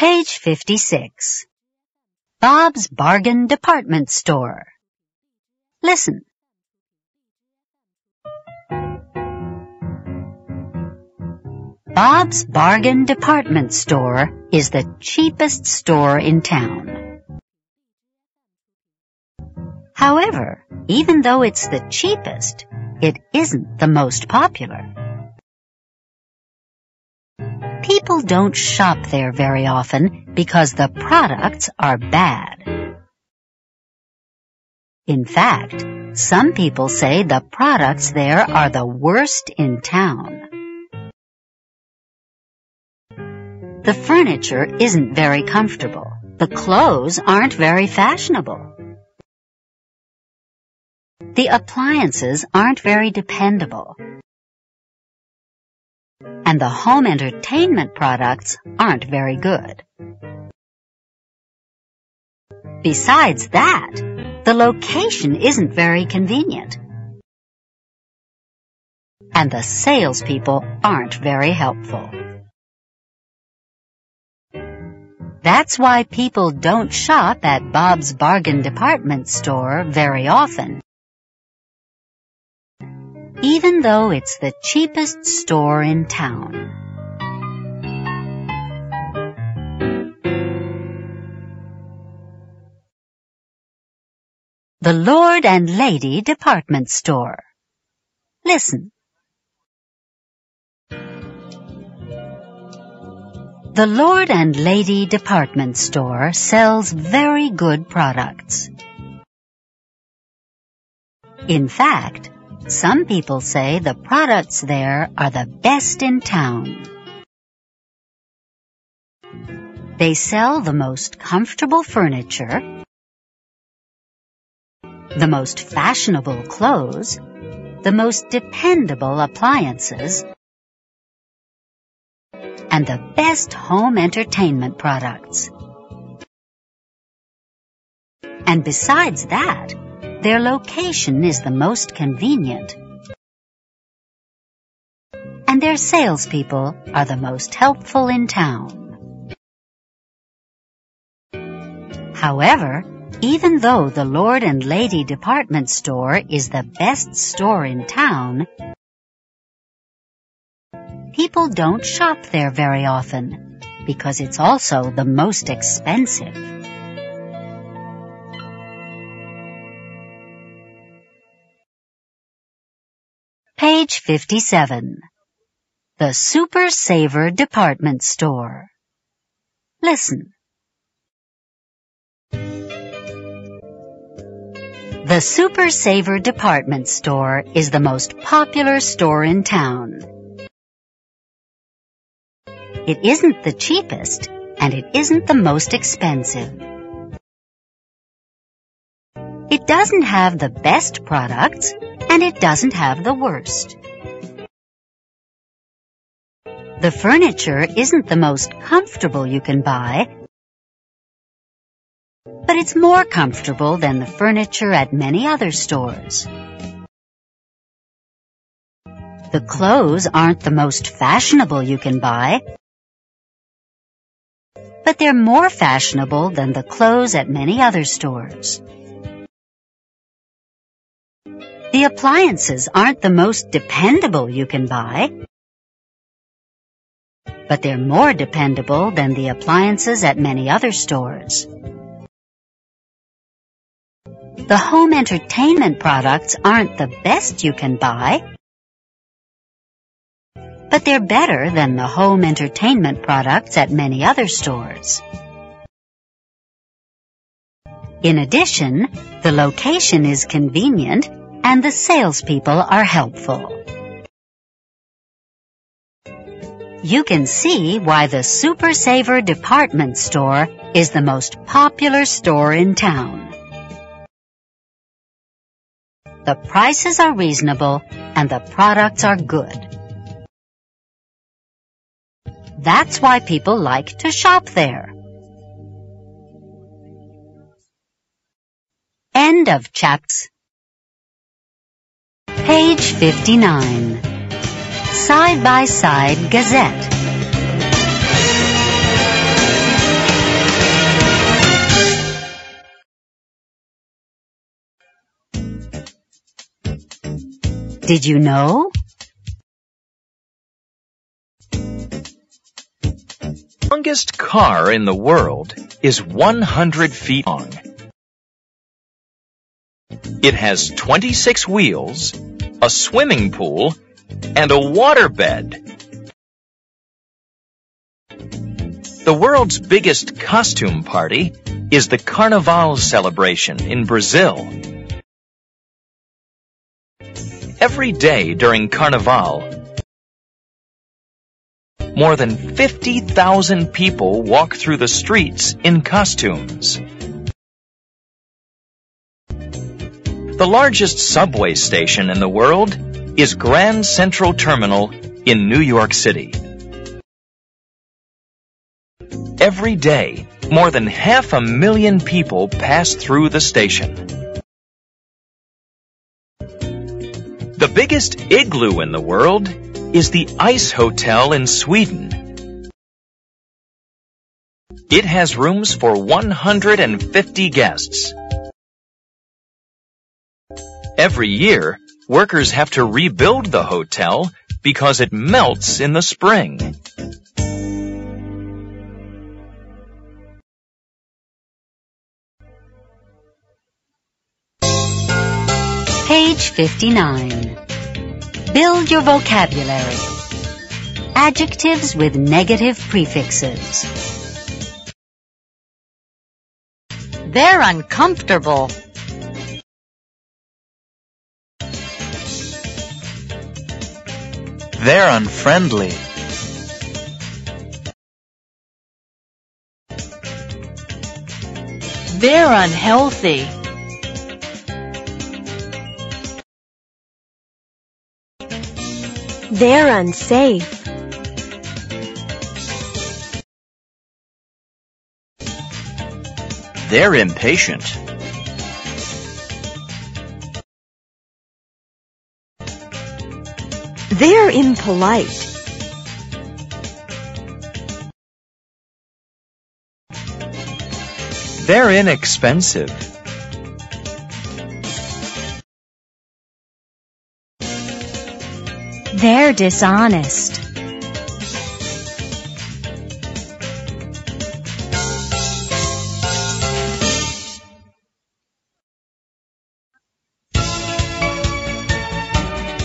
Page 56. Bob's Bargain Department Store. Listen. Bob's Bargain Department Store is the cheapest store in town. However, even though it's the cheapest, it isn't the most popular. People don't shop there very often because the products are bad. In fact, some people say the products there are the worst in town. The furniture isn't very comfortable. The clothes aren't very fashionable. The appliances aren't very dependable and the home entertainment products aren't very good. Besides that, the location isn't very convenient. And the salespeople aren't very helpful. That's why people don't shop at Bob's Bargain Department Store very often even though it's the cheapest store in town. The Lord and Lady Department Store. Listen. The Lord and Lady Department Store sells very good products. In fact, some people say the products there are the best in town. They sell the most comfortable furniture, the most fashionable clothes, the most dependable appliances, and the best home entertainment products. And besides that, their location is the most convenient. And their salespeople are the most helpful in town. However, even though the Lord and Lady department store is the best store in town, people don't shop there very often because it's also the most expensive. Page 57. The Super Saver Department Store. Listen. The Super Saver Department Store is the most popular store in town. It isn't the cheapest, and it isn't the most expensive. It doesn't have the best products, and it doesn't have the worst. The furniture isn't the most comfortable you can buy, but it's more comfortable than the furniture at many other stores. The clothes aren't the most fashionable you can buy, but they're more fashionable than the clothes at many other stores. The appliances aren't the most dependable you can buy, but they're more dependable than the appliances at many other stores. The home entertainment products aren't the best you can buy, but they're better than the home entertainment products at many other stores. In addition, the location is convenient and the salespeople are helpful. You can see why the Super Saver department store is the most popular store in town. The prices are reasonable and the products are good. That's why people like to shop there. End of chapter. Page 59. Side by Side Gazette. Did you know? The longest car in the world is 100 feet long. It has 26 wheels a swimming pool, and a waterbed. The world's biggest costume party is the Carnival celebration in Brazil. Every day during Carnival, more than 50,000 people walk through the streets in costumes. The largest subway station in the world is Grand Central Terminal in New York City. Every day, more than half a million people pass through the station. The biggest igloo in the world is the Ice Hotel in Sweden. It has rooms for 150 guests. Every year, workers have to rebuild the hotel because it melts in the spring. Page 59. Build your vocabulary. Adjectives with negative prefixes. They're uncomfortable. They're unfriendly. They're unhealthy. They're unsafe. They're impatient. They're impolite. They're inexpensive. They're dishonest.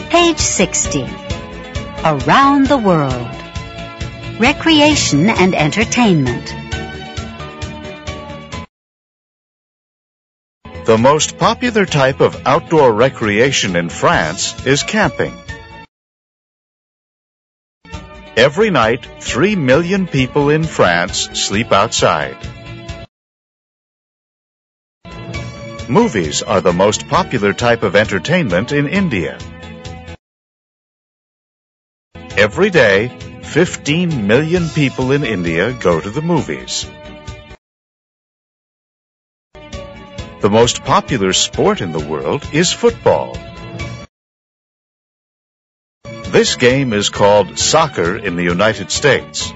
Page 60. Around the World. Recreation and Entertainment. The most popular type of outdoor recreation in France is camping. Every night, three million people in France sleep outside. Movies are the most popular type of entertainment in India. Every day, 15 million people in India go to the movies. The most popular sport in the world is football. This game is called soccer in the United States.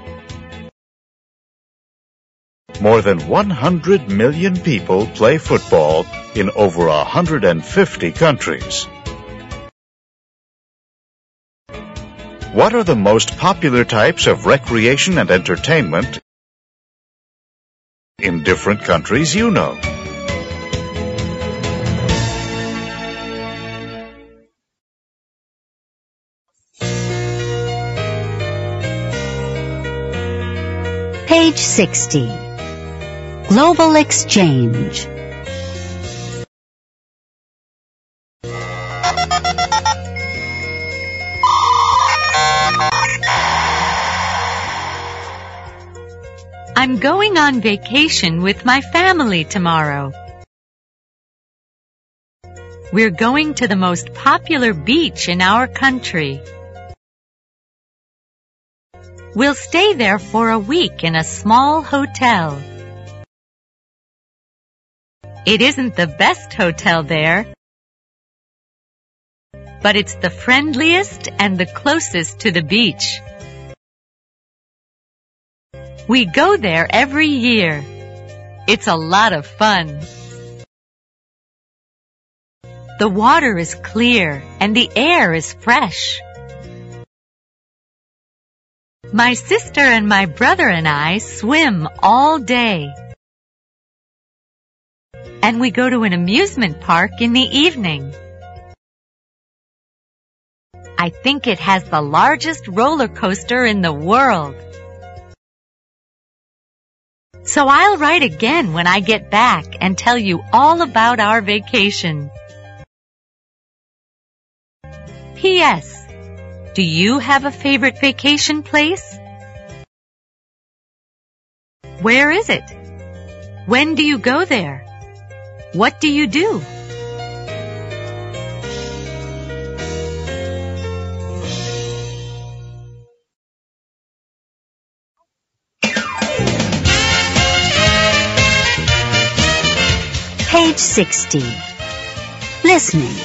More than 100 million people play football in over 150 countries. What are the most popular types of recreation and entertainment in different countries you know? Page 60. Global Exchange. I'm going on vacation with my family tomorrow. We're going to the most popular beach in our country. We'll stay there for a week in a small hotel. It isn't the best hotel there, but it's the friendliest and the closest to the beach. We go there every year. It's a lot of fun. The water is clear and the air is fresh. My sister and my brother and I swim all day. And we go to an amusement park in the evening. I think it has the largest roller coaster in the world. So I'll write again when I get back and tell you all about our vacation. P.S. Do you have a favorite vacation place? Where is it? When do you go there? What do you do? 60. Listening.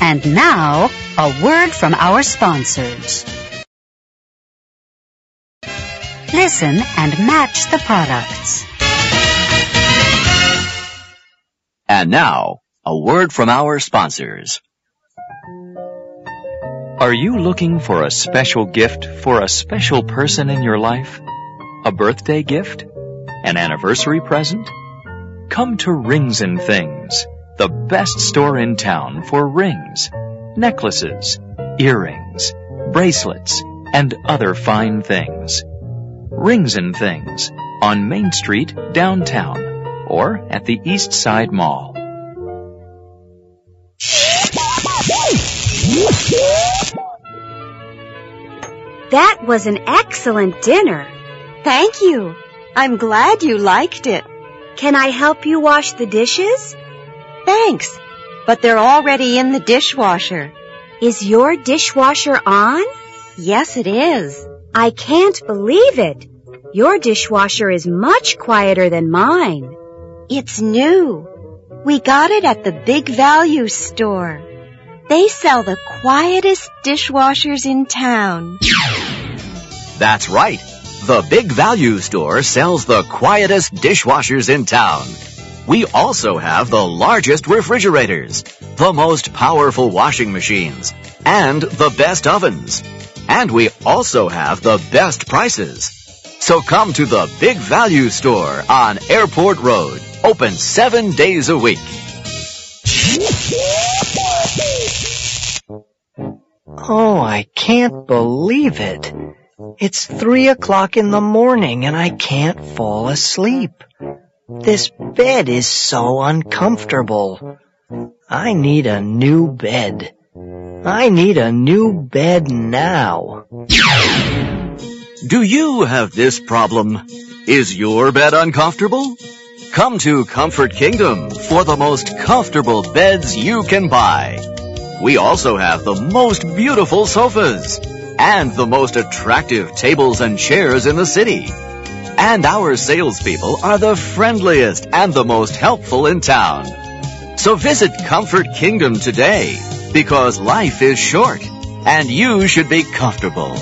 And now, a word from our sponsors. Listen and match the products. And now, a word from our sponsors. Are you looking for a special gift for a special person in your life? A birthday gift? An anniversary present? Come to Rings and Things, the best store in town for rings, necklaces, earrings, bracelets, and other fine things. Rings and Things on Main Street, downtown, or at the East Side Mall. That was an excellent dinner. Thank you. I'm glad you liked it. Can I help you wash the dishes? Thanks. But they're already in the dishwasher. Is your dishwasher on? Yes, it is. I can't believe it. Your dishwasher is much quieter than mine. It's new. We got it at the Big Value store. They sell the quietest dishwashers in town. That's right. The Big Value Store sells the quietest dishwashers in town. We also have the largest refrigerators, the most powerful washing machines, and the best ovens. And we also have the best prices. So come to the Big Value Store on Airport Road, open seven days a week. Oh, I can't believe it. It's three o'clock in the morning and I can't fall asleep. This bed is so uncomfortable. I need a new bed. I need a new bed now. Do you have this problem? Is your bed uncomfortable? Come to Comfort Kingdom for the most comfortable beds you can buy. We also have the most beautiful sofas and the most attractive tables and chairs in the city. And our salespeople are the friendliest and the most helpful in town. So visit Comfort Kingdom today because life is short and you should be comfortable.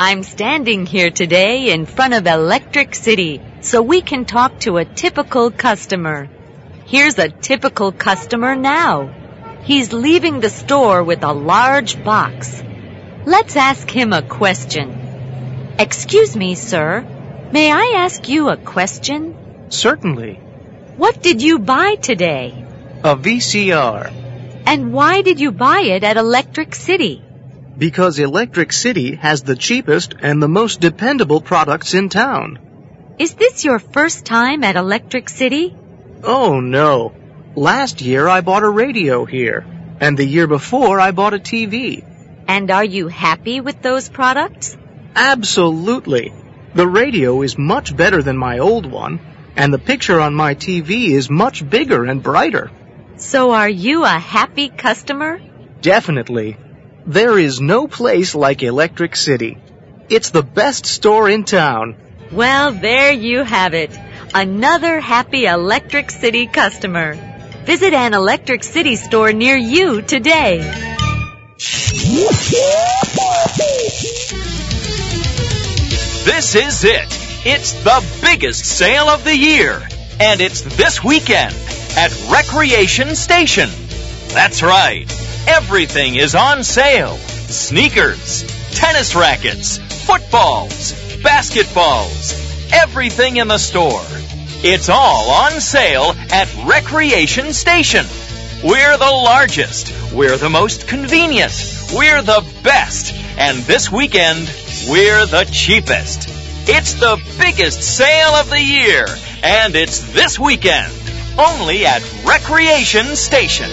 I'm standing here today in front of Electric City so we can talk to a typical customer. Here's a typical customer now. He's leaving the store with a large box. Let's ask him a question. Excuse me, sir. May I ask you a question? Certainly. What did you buy today? A VCR. And why did you buy it at Electric City? Because Electric City has the cheapest and the most dependable products in town. Is this your first time at Electric City? Oh no. Last year I bought a radio here. And the year before I bought a TV. And are you happy with those products? Absolutely. The radio is much better than my old one. And the picture on my TV is much bigger and brighter. So are you a happy customer? Definitely. There is no place like Electric City. It's the best store in town. Well, there you have it. Another happy Electric City customer. Visit an Electric City store near you today. This is it. It's the biggest sale of the year, and it's this weekend at Recreation Station. That's right. Everything is on sale. Sneakers, tennis rackets, footballs, basketballs, everything in the store. It's all on sale at Recreation Station. We're the largest. We're the most convenient. We're the best. And this weekend, we're the cheapest. It's the biggest sale of the year. And it's this weekend. Only at Recreation Station.